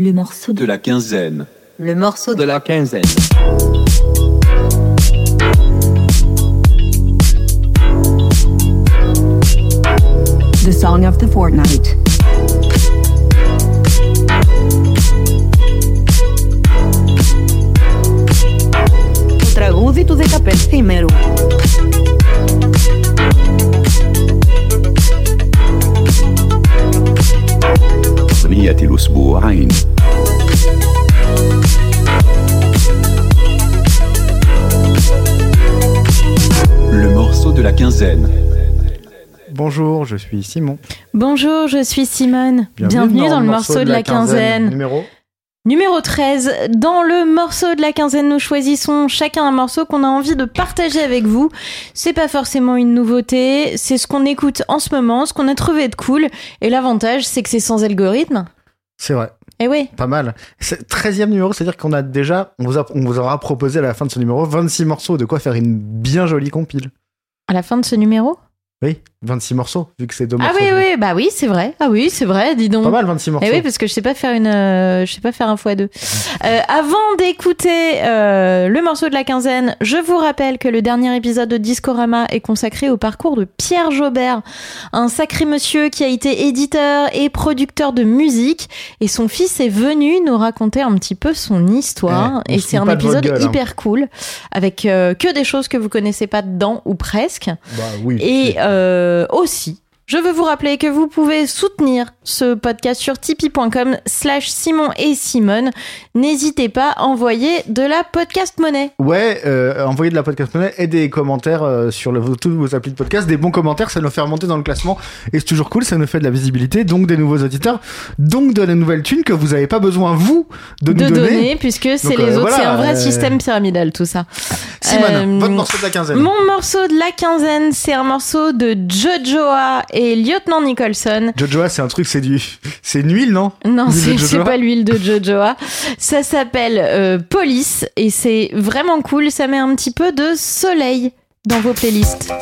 Le morceau de, de la quinzaine. Le morceau de la quinzaine. The song of the fortnight. Το τραγούδι του 15 ημέρου. De la quinzaine. Bonjour, je suis Simon. Bonjour, je suis Simone. Bienvenue, dans, le morceau, de la quinzaine. Numéro Numéro 13. Dans le morceau de la quinzaine, nous choisissons chacun un morceau qu'on a envie de partager avec vous. C'est pas forcément une nouveauté, c'est ce qu'on écoute en ce moment, ce qu'on a trouvé de cool. Et l'avantage, c'est que c'est sans algorithme. C'est vrai, Eh oui. pas mal. C'est 13e numéro, c'est-à-dire qu'on a déjà, on vous, a- on vous aura proposé à la fin de ce numéro 26 morceaux, de quoi faire une bien jolie compile. À la fin de ce numéro? Oui, 26 morceaux, vu que c'est deux Ah morceaux. oui, oui, bah oui, c'est vrai. Ah oui, c'est vrai, dis donc. Pas mal, 26 morceaux. Eh oui, parce que je sais pas faire une, euh, je sais pas faire un fois deux. Euh, avant d'écouter euh, le morceau de la quinzaine, je vous rappelle que le dernier épisode de Discorama est consacré au parcours de Pierre Jobert, un sacré monsieur qui a été éditeur et producteur de musique, et son fils est venu nous raconter un petit peu son histoire, Eh, et c'est un épisode gueule, hein. hyper cool, avec que des choses que vous connaissez pas dedans ou presque. Bah oui. Et aussi, je veux vous rappeler que vous pouvez soutenir ce podcast sur tipeee.com slash Simon et Simone. N'hésitez pas à envoyer de la podcast monnaie. Ouais, euh, envoyez de la podcast monnaie et des commentaires euh, sur le, tous vos applis de podcast. Des bons commentaires, ça nous fait remonter dans le classement. Et c'est toujours cool, ça nous fait de la visibilité, donc des nouveaux auditeurs, donc de la nouvelle thune que vous n'avez pas besoin, vous, de, De nous donner, donner. puisque c'est les euh, autres, voilà, c'est un vrai euh, système pyramidal tout ça. Simone, votre morceau de la quinzaine. Mon morceau de la quinzaine, c'est un morceau de Jojoa et Lieutenant Nicholson. Jojoa, c'est un truc, c'est du. C'est une huile, non Non, c'est pas l'huile de Jojoa. Ça s'appelle euh, Police et c'est vraiment cool. Ça met un petit peu de soleil dans vos playlists.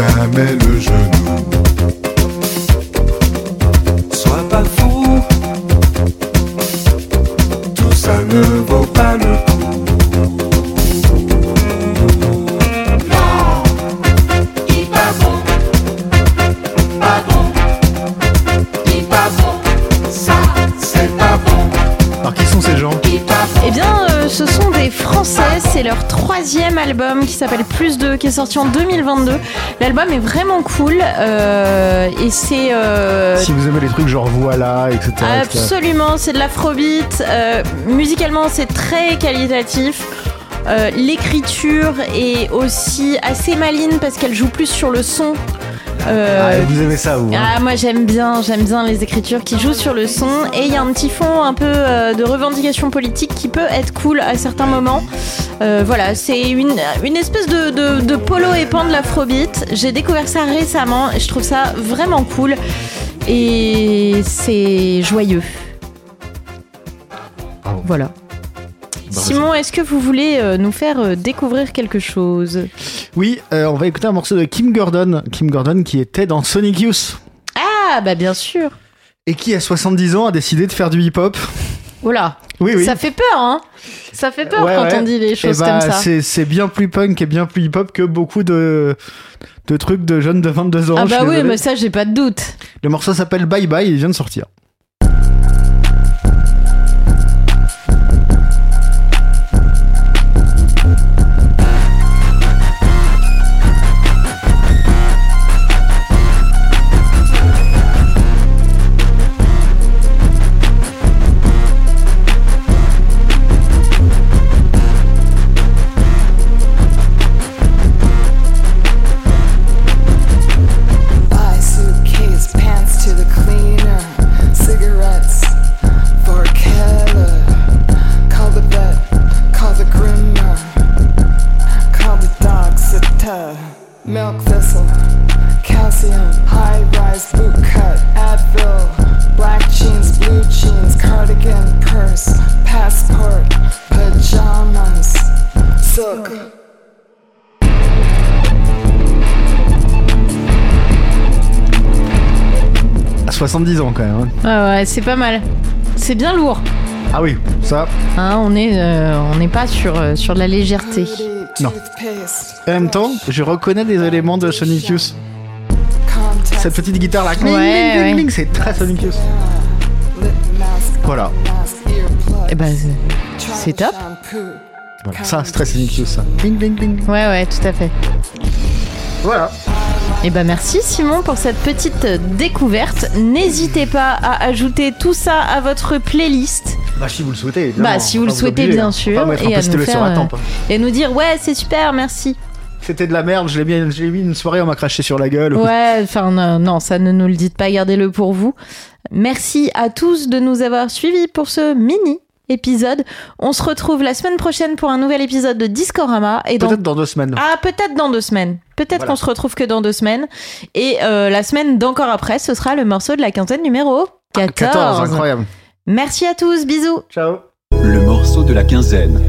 Jamais le genou. Sois pas fou. Tout ça ne vaut pas le coup. Non, il pas bon. Pas bon. Il pas bon. Ça, c'est pas bon. Alors, qui sont ces gens? Eh bien, euh, ce sont Français. C'est leur troisième album qui s'appelle Plus 2, qui est sorti en 2022. L'album est vraiment cool euh, et c'est euh, Si vous aimez les trucs genre voilà, etc. Absolument, c'est de l'afrobeat. Euh, musicalement, c'est très qualitatif. L'écriture est aussi assez maline parce qu'elle joue plus sur le son. Euh, Ah, vous aimez ça, vous hein ah, moi j'aime bien, j'aime bien les écritures qui jouent sur le son et il y a un petit fond un peu euh, de revendication politique qui peut être cool à certains moments. Euh, voilà, c'est une, une espèce de, de, de polo épand de l'afrobeat. J'ai découvert ça récemment et je trouve ça vraiment cool et c'est joyeux. Voilà. Bravo, Simon, est-ce que vous voulez euh, nous faire euh, découvrir quelque chose? Oui, euh, on va écouter un morceau de Kim Gordon. Kim Gordon qui était dans Sonic Youth Ah, bah bien sûr. et qui, à 70 ans, a décidé de faire du hip-hop. Oula, Oui, oui. ça fait peur, hein Ça fait peur Ouais, quand ouais. on dit les Eh choses bah, comme ça. c'est- bien plus punk et bien plus hip-hop que beaucoup de, de trucs de jeunes de 22 ans. Ah bah oui, désolé. mais ça j'ai pas de doute. Le morceau s'appelle Bye Bye, il vient de sortir. Calcium, high rise, boot cut, Advil, black jeans, blue jeans, cardigan, purse, passport, pajamas, silk. À 70 ans quand même. hein. Ouais, ouais, c'est pas mal. C'est bien lourd. Ah oui, ça. Hein, on est, euh, on n'est pas sur, euh, sur de la légèreté. Non. En même temps, je reconnais des éléments de Sonic Youth. Cette petite guitare là, cling, Ouais, cling, cling, ouais. cling, c'est très Sonic Youth. Voilà. earplugs, Eh ben, c'est- top. Voilà. Ça, c'est très Sonic Youth ça. Cling, cling, cling. Ouais, ouais, tout à fait. Voilà. Et ben merci Simon pour cette petite découverte. N'hésitez pas à ajouter tout ça à votre playlist Bah si vous le souhaitez. évidemment. Bah, si vous le souhaitez, bien hein. sûr, et à nous faire, euh, tempe. hein. et nous dire ouais c'est super merci. C'était de la merde, je l'ai mis, je mis une soirée, on m'a craché sur la gueule. Ouais, enfin non, non, ça ne nous le dites pas, gardez-le pour vous. Merci à tous de nous avoir suivis pour ce mini épisode. On se retrouve la semaine prochaine pour un nouvel épisode de Discorama et dans Peut-être dans deux semaines. Ah, peut-être dans deux semaines. Peut-être Voilà. qu'on se retrouve que dans deux semaines. Et euh, la semaine d'encore après, ce sera le morceau de la quinzaine numéro 14. 14, incroyable. Merci à tous, bisous. Ciao. Le morceau de la quinzaine.